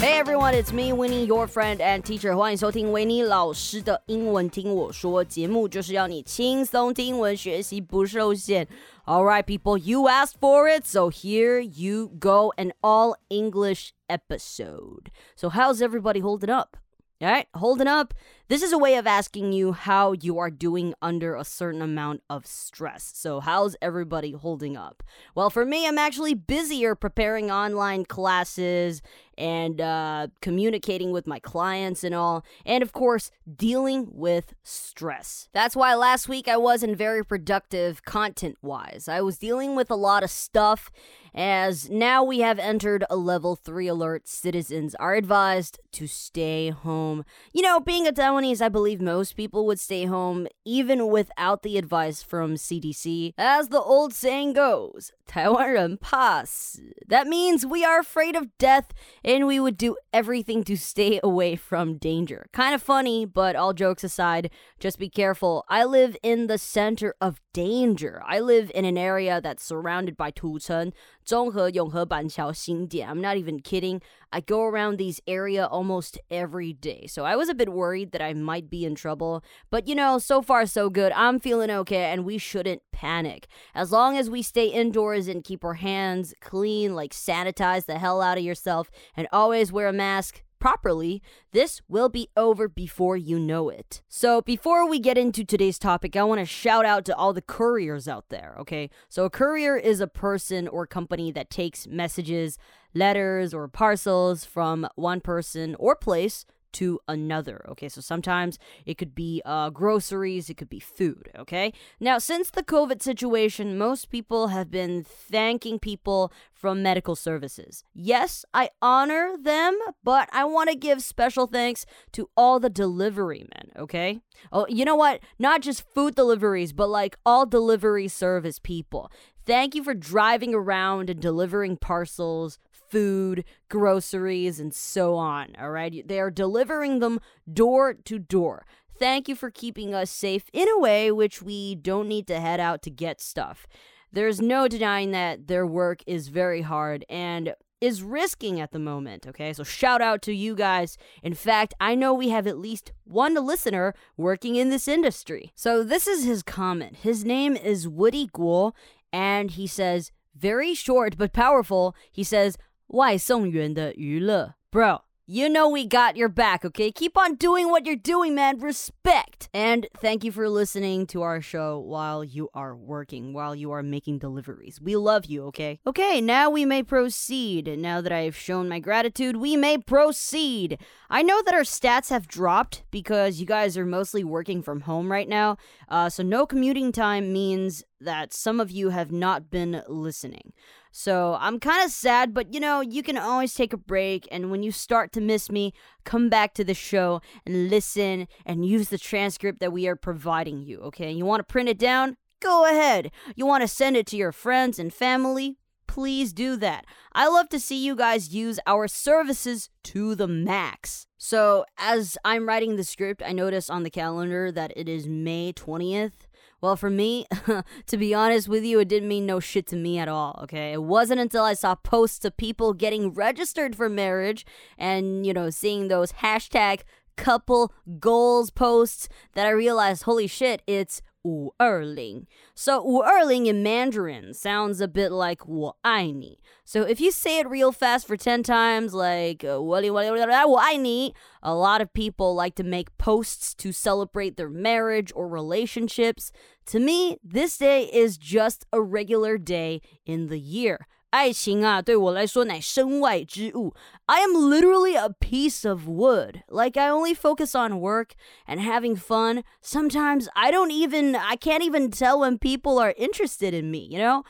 Hey everyone, it's me Winnie, your friend and teacher. 欢迎收听维尼老师的英文听我说节目，就是要你轻松听文学习不受限。All right, people, you asked for it, so here you go, an all English episode. So how's everybody holding up? All right, holding up. this is a way of asking you how you are doing under a certain amount of stress. So, how's everybody holding up? Well, for me, I'm actually busier preparing online classes and uh, communicating with my clients and all, and of course, dealing with stress. That's why last week I wasn't very productive content wise. I was dealing with a lot of stuff, as now we have entered a level 3 alert. Citizens are advised to stay home. You know, being a counties, I believe most people would stay home even without the advice from CDC. As the old saying goes, Taiwan Pass. That means we are afraid of death and we would do everything to stay away from danger. Kind of funny, but all jokes aside, just be careful. I live in the center of danger. I live in an area that's surrounded by Tucheng, Zhonghe, Yonghe, Banqiao, Xindian. I'm not even kidding. I go around these area almost every day. So I was a bit worried that I might be in trouble. But you know, so far so good. I'm feeling okay and we shouldn't panic. As long as we stay indoors and keep our hands clean, like sanitize the hell out of yourself and always wear a mask, properly, this will be over before you know it. So, before we get into today's topic, I want to shout out to all the couriers out there, okay? So, a courier is a person or company that takes messages, letters, or parcels from one person or place to another. Okay, so sometimes it could be uh, groceries, it could be food. Okay, now since the COVID situation, most people have been thanking people from medical services. Yes, I honor them, but I want to give special thanks to all the delivery men. Okay, oh, you know what? Not just food deliveries, but like all delivery service people. Thank you for driving around and delivering parcels, food, groceries, and so on. All right. They are delivering them door to door. Thank you for keeping us safe in a way which we don't need to head out to get stuff. There's no denying that their work is very hard and is risking at the moment, okay? So shout out to you guys. In fact, I know we have at least one listener working in this industry. So this is his comment. His name is Woody Guo and he says, very short but powerful. He says, 外送员的娱乐，Bro。You know we got your back, okay? Keep on doing what you're doing, man. Respect. And thank you for listening to our show while you are working, while you are making deliveries. We love you, okay? Okay, now we may proceed. Now that I have shown my gratitude, we may proceed. I know that our stats have dropped because you guys are mostly working from home right now. Uh, so no commuting time means that some of you have not been listening. So I'm kind of sad, but you know, you can always take a break. And when you start to miss me, come back to the show and listen and use the transcript that we are providing you. Okay. You want to print it down? Go ahead. You want to send it to your friends and family? Please do that. I love to see you guys use our services to the max. So, as I'm writing the script, I notice on the calendar that it is May 20th. Well, for me, to be honest with you, it didn't mean no shit to me at all, okay? It wasn't until I saw posts of people getting registered for marriage and, you know, seeing those hashtag couple goals posts that I realized, holy shit, it's 五二零. So 五二零 in Mandarin sounds a bit like 我爱你. So if you say it real fast for 10 times like uh, 我爱你, a lot of people like to make posts to celebrate their marriage or relationships. To me, this day is just a regular day in the year. 爱情啊，对我来说乃身外之物。I am literally a piece of wood. Like I only focus on work and having fun. Sometimes I don't even I can't even tell when people are interested in me, you know?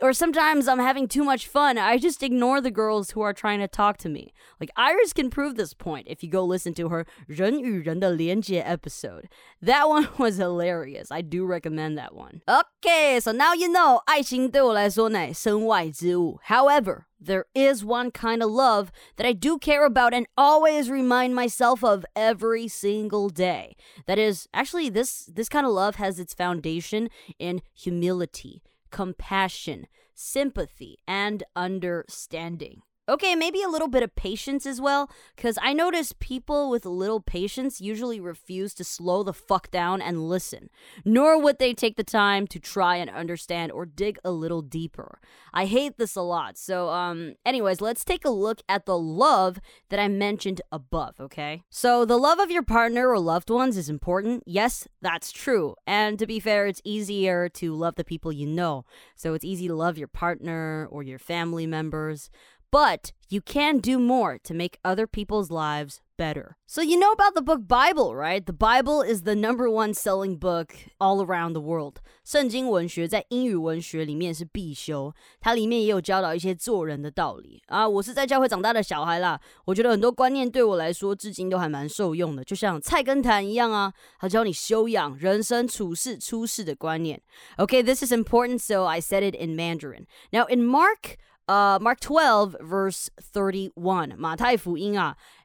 or sometimes I'm having too much fun. I just ignore the girls who are trying to talk to me. Like Iris can prove this point if you go listen to her 人与人的连接 episode. That one was hilarious. I do recommend that one. Okay, so now you know 爱情对我来说乃身外之物. However, there is one kind of love that I do care about and always remind myself of every single day. That is actually this this kind of love has its foundation in humility compassion, sympathy, and understanding. Okay, maybe a little bit of patience as well, because I notice people with little patience usually refuse to slow the fuck down and listen, nor would they take the time to try and understand or dig a little deeper. I hate this a lot. So, um, anyways, let's take a look at the love that I mentioned above, okay? So, the love of your partner or loved ones is important. Yes, that's true. And to be fair, it's easier to love the people you know. So, it's easy to love your partner or your family members But you can do more to make other people's lives better. So, you know about the book Bible, right? The Bible is the number one selling book all around the world. 圣经文学在英语文学里面是必修，它里面也有教导一些做人的道理啊。我是在教会长大的小孩啦，我觉得很多观念对我来说至今都还蛮受用的，就像菜根谭一样啊，它教你修养、人生处事、出世的观念。Okay, this is important, so I said it in Mandarin. Now, in Mark uh, Mark 12, verse 31.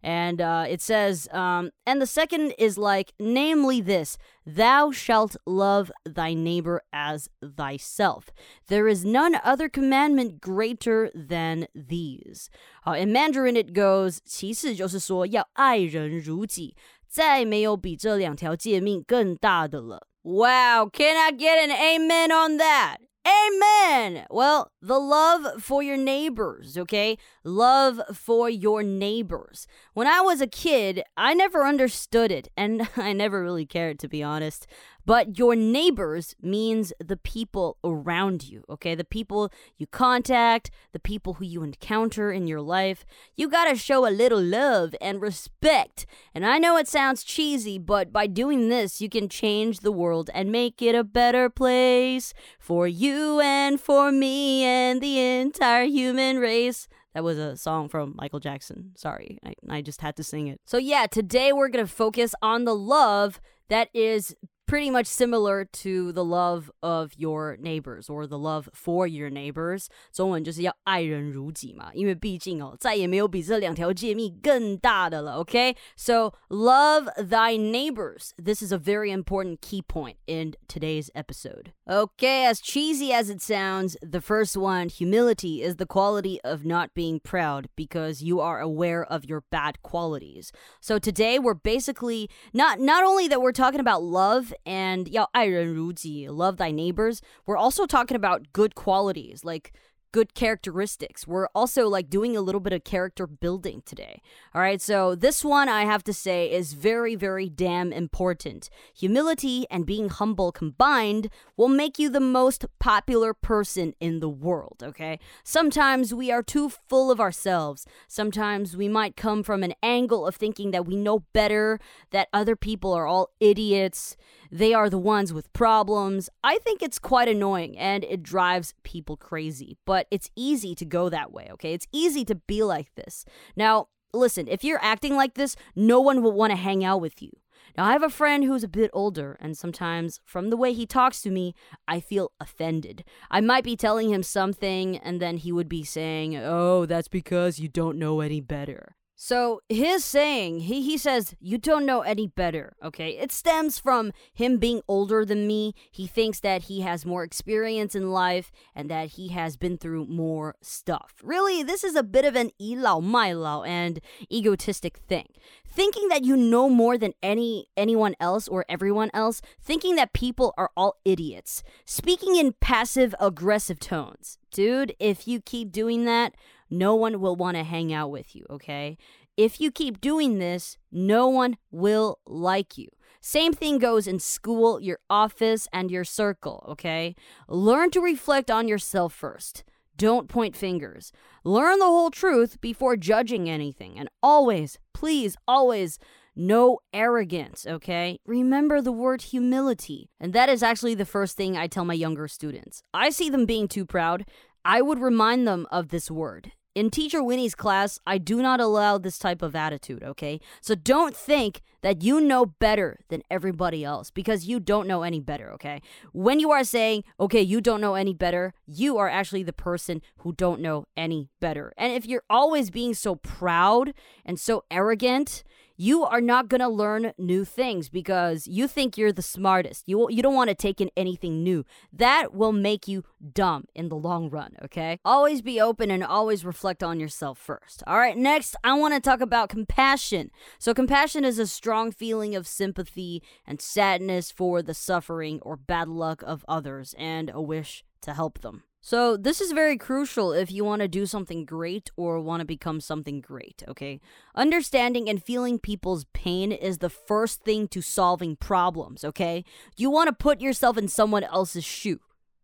And uh, it says, um, and the second is like, namely this, thou shalt love thy neighbor as thyself. There is none other commandment greater than these. Uh, in Mandarin it goes, 其次就是说要爱人如己，再没有比这两条诫命更大的了。Wow, can I get an amen on that? Amen. Well, the love for your neighbors, okay? Love for your neighbors. When I was a kid, I never understood it, and I never really cared, to be honest. But your neighbors means the people around you, okay? The people you contact, the people who you encounter in your life. You gotta show a little love and respect. And I know it sounds cheesy, but by doing this, you can change the world and make it a better place for you and for me and the entire human race. That was a song from Michael Jackson. Sorry, I, I just had to sing it. So, yeah, today we're going to focus on the love that is pretty much similar to the love of your neighbors or the love for your neighbors。中文就是要爱人如己嘛，因为毕竟哦，再也没有比这两条诫命更大的了。Okay, so love thy neighbors. This is a very important key point in today's episode. Okay, as cheesy as it sounds, the first one, humility, is the quality of not being proud because you are aware of your bad qualities. So today we're basically not not only that we're talking about love and 要爱人如己, love thy neighbors. We're also talking about good qualities like good characteristics. We're also like doing a little bit of character building today. All right, so this one I have to say is very, very damn important. Humility and being humble combined will make you the most popular person in the world, okay? Sometimes we are too full of ourselves. Sometimes we might come from an angle of thinking that we know better, that other people are all idiots they are the ones with problems. I think it's quite annoying and it drives people crazy, but it's easy to go that way, okay? It's easy to be like this. Now, listen, if you're acting like this, no one will want to hang out with you. Now, I have a friend who's a bit older, and sometimes from the way he talks to me, I feel offended. I might be telling him something, and then he would be saying, Oh, that's because you don't know any better. So his saying, he, he says, you don't know any better, okay? It stems from him being older than me. He thinks that he has more experience in life and that he has been through more stuff. Really, this is a bit of an 倚老卖老 and egotistic thing. Thinking that you know more than any anyone else or everyone else, thinking that people are all idiots, speaking in passive aggressive tones. Dude, if you keep doing that, no one will want to hang out with you, okay? If you keep doing this, no one will like you. Same thing goes in school, your office, and your circle, okay? Learn to reflect on yourself first. Don't point fingers. Learn the whole truth before judging anything. And always, please, always, no arrogance, okay? Remember the word humility. And that is actually the first thing I tell my younger students. I see them being too proud. I would remind them of this word. In Teacher Winnie's class, I do not allow this type of attitude, okay? So don't think that you know better than everybody else because you don't know any better, okay? When you are saying, okay, you don't know any better, you are actually the person who don't know any better. And if you're always being so proud and so arrogant, you are not going to learn new things because you think you're the smartest. You you don't want to take in anything new. That will make you dumb in the long run, okay? Always be open and always reflect on yourself first. All right, next, I want to talk about compassion. So compassion is a strong feeling of sympathy and sadness for the suffering or bad luck of others and a wish to help them. So, this is very crucial if you want to do something great or want to become something great, okay? Understanding and feeling people's pain is the first thing to solving problems, okay? You want to put yourself in someone else's shoe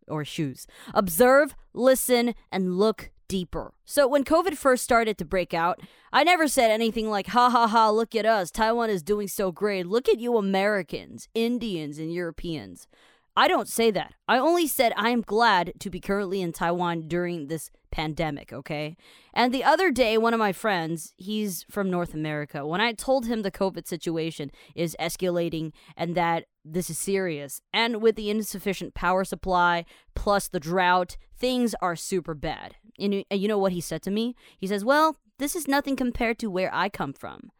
or shoes. Observe, listen, and look deeper. So, when COVID first started to break out, I never said anything like, ha ha ha, look at us. Taiwan is doing so great. Look at you, Americans, Indians, and Europeans. I don't say that. I only said I am glad to be currently in Taiwan during this pandemic, okay? And the other day, one of my friends, he's from North America, when I told him the COVID situation is escalating and that this is serious, and with the insufficient power supply plus the drought, things are super bad. And uh, you know what he said to me? He says, Well, this is nothing compared to where I come from.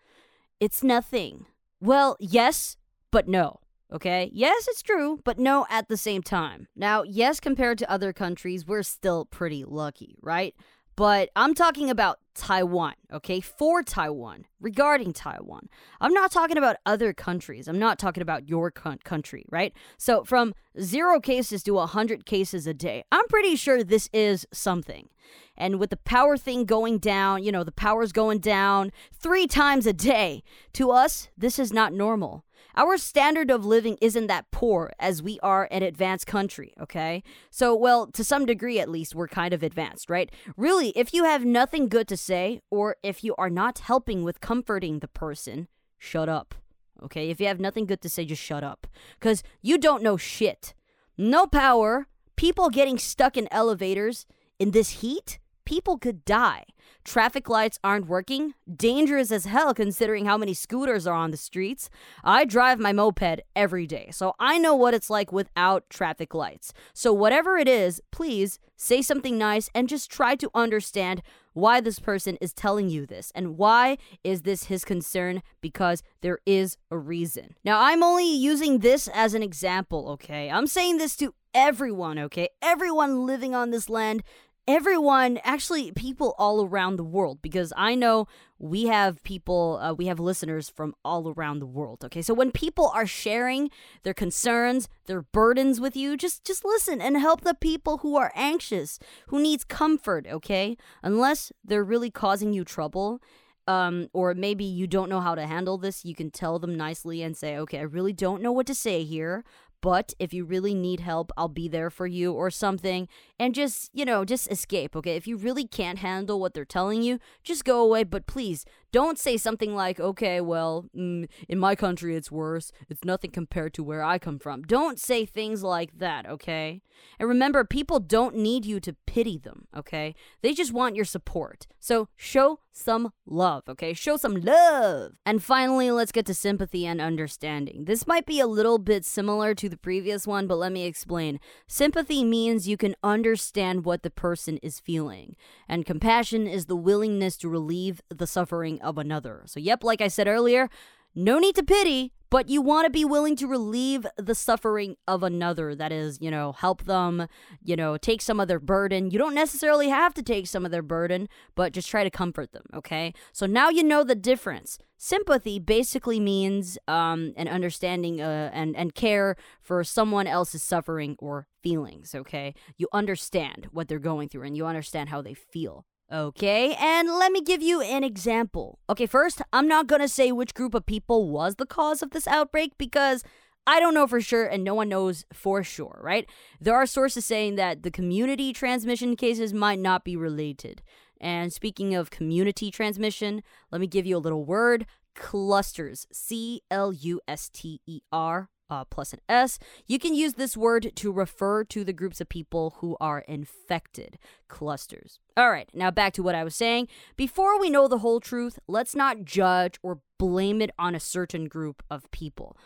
It's nothing. Well, yes, but no. Okay? Yes, it's true, but no at the same time. Now, yes, compared to other countries, we're still pretty lucky, right? But I'm talking about Taiwan, okay? For Taiwan, regarding Taiwan. I'm not talking about other countries. I'm not talking about your country, right? So, from zero cases to 100 cases a day, I'm pretty sure this is something. And with the power thing going down, you know, the power's going down three times a day, to us, this is not normal. Our standard of living isn't that poor as we are an advanced country, okay? So, well, to some degree at least, we're kind of advanced, right? Really, if you have nothing good to say, or if you are not helping with comforting the person, shut up, okay? If you have nothing good to say, just shut up. Because you don't know shit. No power, people getting stuck in elevators in this heat, people could die. Traffic lights aren't working. Dangerous as hell considering how many scooters are on the streets. I drive my moped every day, so I know what it's like without traffic lights. So, whatever it is, please say something nice and just try to understand why this person is telling you this and why is this his concern because there is a reason. Now, I'm only using this as an example, okay? I'm saying this to everyone, okay? Everyone living on this land everyone, actually, people all around the world, because I know we have people, uh, we have listeners from all around the world. Okay, so when people are sharing their concerns, their burdens with you, just just listen and help the people who are anxious, who needs comfort. Okay, unless they're really causing you trouble. Um, or maybe you don't know how to handle this, you can tell them nicely and say, okay, I really don't know what to say here, but if you really need help, I'll be there for you or something. And just, you know, just escape, okay? If you really can't handle what they're telling you, just go away. But please don't say something like, okay, well, mm, in my country it's worse. It's nothing compared to where I come from. Don't say things like that, okay? And remember, people don't need you to pity them, okay? They just want your support. So show some love, okay? Show some love. And finally, let's get to sympathy and understanding. This might be a little bit similar to the previous one, but let me explain. Sympathy means you can understand what the person is feeling, and compassion is the willingness to relieve the suffering of another. So, yep, like I said earlier, no need to pity, but you want to be willing to relieve the suffering of another. That is, you know, help them, you know, take some of their burden. You don't necessarily have to take some of their burden, but just try to comfort them, okay? So now you know the difference. Sympathy basically means um, an understanding uh, and, and care for someone else's suffering or feelings, okay? You understand what they're going through and you understand how they feel. Okay, and let me give you an example. Okay, first, I'm not gonna say which group of people was the cause of this outbreak because I don't know for sure and no one knows for sure, right? There are sources saying that the community transmission cases might not be related. And speaking of community transmission, let me give you a little word clusters. C L U S T E R uh, plus an S. You can use this word to refer to the groups of people who are infected, clusters. All right, now back to what I was saying. Before we know the whole truth, let's not judge or blame it on a certain group of people.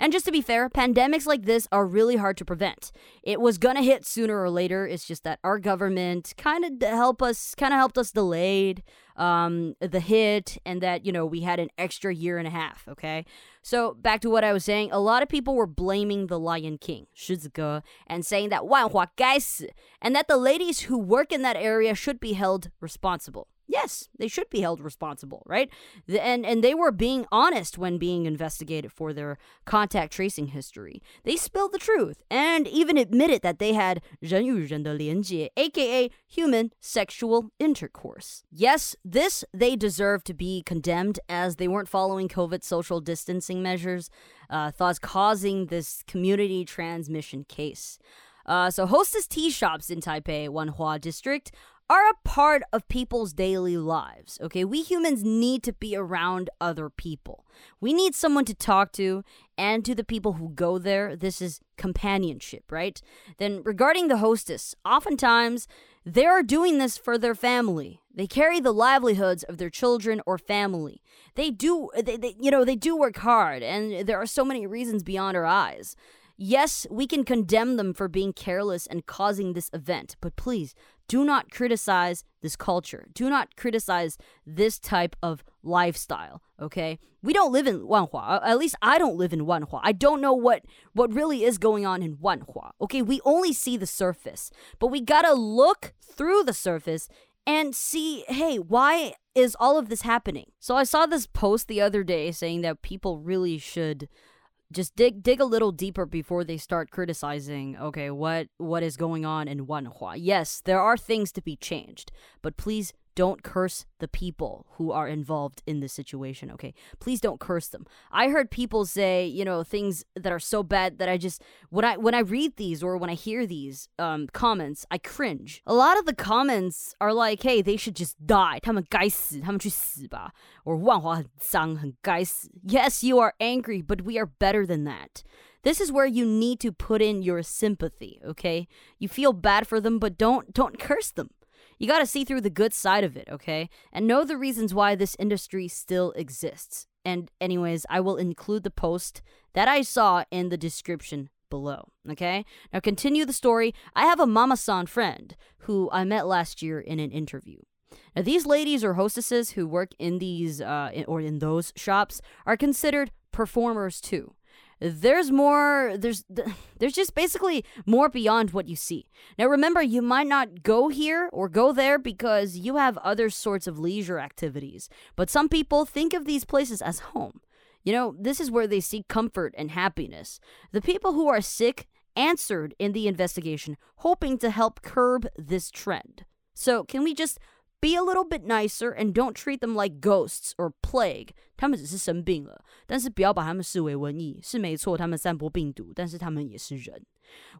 And just to be fair, pandemics like this are really hard to prevent. It was gonna hit sooner or later. It's just that our government kind of help us, kind of helped us delayed um, the hit, and that you know we had an extra year and a half. Okay, so back to what I was saying. A lot of people were blaming the Lion King, 狮子哥, and saying that 万华该死, and that the ladies who work in that area should be held responsible. Yes, they should be held responsible, right? And and they were being honest when being investigated for their contact tracing history. They spilled the truth and even admitted that they had 人与人的连接, aka human sexual intercourse. Yes, this they deserve to be condemned as they weren't following COVID social distancing measures, uh, thus causing this community transmission case. Uh, so, hostess tea shops in Taipei, Wanhua district, are a part of people's daily lives. Okay, we humans need to be around other people. We need someone to talk to, and to the people who go there, this is companionship, right? Then, regarding the hostess, oftentimes they are doing this for their family. They carry the livelihoods of their children or family. They do, they, they, you know, they do work hard, and there are so many reasons beyond our eyes. Yes, we can condemn them for being careless and causing this event, but please do not criticize this culture. Do not criticize this type of lifestyle, okay? We don't live in Wanhua. At least I don't live in Wanhua. I don't know what what really is going on in Wanhua. Okay, we only see the surface. But we got to look through the surface and see, hey, why is all of this happening? So I saw this post the other day saying that people really should just dig dig a little deeper before they start criticizing okay what what is going on in Wanhua. Yes, there are things to be changed, but please don't curse the people who are involved in this situation, okay? Please don't curse them. I heard people say, you know, things that are so bad that I just when I when I read these or when I hear these um comments, I cringe. A lot of the comments are like, "Hey, they should just die. 他们该死，他们去死吧." Or 万华很脏，很该死. Yes, you are angry, but we are better than that. This is where you need to put in your sympathy, okay? You feel bad for them, but don't don't curse them. You got to see through the good side of it, okay? And know the reasons why this industry still exists. And, anyways, I will include the post that I saw in the description below, okay? Now, continue the story. I have a Mama San friend who I met last year in an interview. Now, these ladies or hostesses who work in these uh, or in those shops are considered performers too there's more there's there's just basically more beyond what you see. Now remember you might not go here or go there because you have other sorts of leisure activities but some people think of these places as home. You know this is where they seek comfort and happiness. The people who are sick answered in the investigation hoping to help curb this trend. So can we just be a little bit nicer and don't treat them like ghosts or plague. 他们只是生病了，但是不要把他们视为瘟疫。是没错，他们散播病毒，但是他们也是人。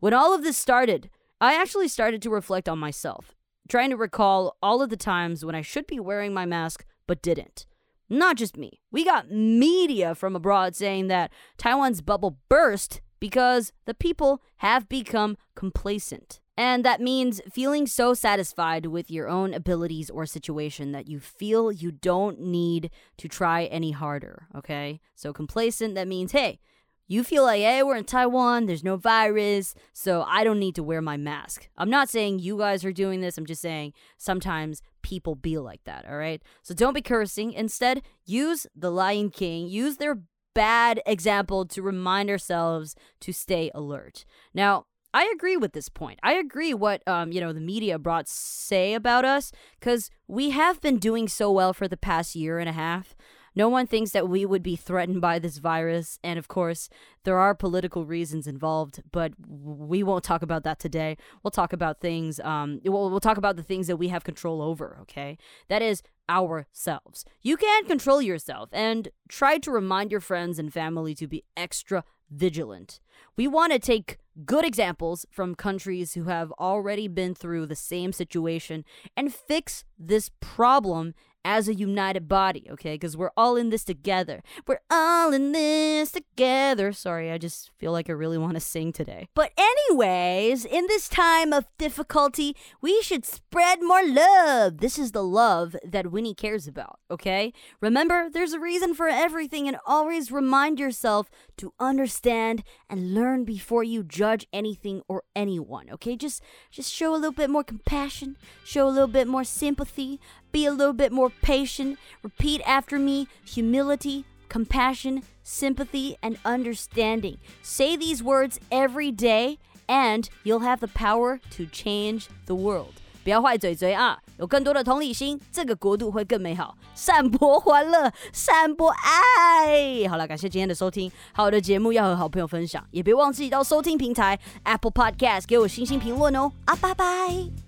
When all of this started, I actually started to reflect on myself, trying to recall all of the times when I should be wearing my mask but didn't. Not just me. We got media from abroad saying that Taiwan's bubble burst because the people have become complacent. And that means feeling so satisfied with your own abilities or situation that you feel you don't need to try any harder, okay? So complacent, that means, hey, you feel like, hey, we're in Taiwan, there's no virus, so I don't need to wear my mask. I'm not saying you guys are doing this, I'm just saying sometimes people be like that, all right? So don't be cursing. Instead, use the Lion King, use their bad example to remind ourselves to stay alert. Now, I agree with this point. I agree what um you know the media brought say about us cuz we have been doing so well for the past year and a half. No one thinks that we would be threatened by this virus and of course there are political reasons involved, but we won't talk about that today. We'll talk about things um we'll, we'll talk about the things that we have control over, okay? That is ourselves. You can control yourself and try to remind your friends and family to be extra vigilant. We want to take good examples from countries who have already been through the same situation and fix this problem as a united body, okay? Because we're all in this together. We're all in this together. Sorry, I just feel like I really want to sing today. But, anyways, in this time of difficulty, we should spread more love. This is the love that Winnie cares about, okay? Remember, there's a reason for everything, and always remind yourself to understand and learn before you judge anything or anyone, okay? Just just show a little bit more compassion, show a little bit more sympathy, be a little bit more patient. Repeat after me humility, compassion, sympathy, and understanding. Say these words every day, and you'll have the power to change the world. 不要坏嘴嘴啊！有更多的同理心，这个国度会更美好。散播欢乐，散播爱。好了，感谢今天的收听。好的节目要和好朋友分享，也别忘记到收听平台 Apple Podcast 给我星星评论哦。啊，拜拜。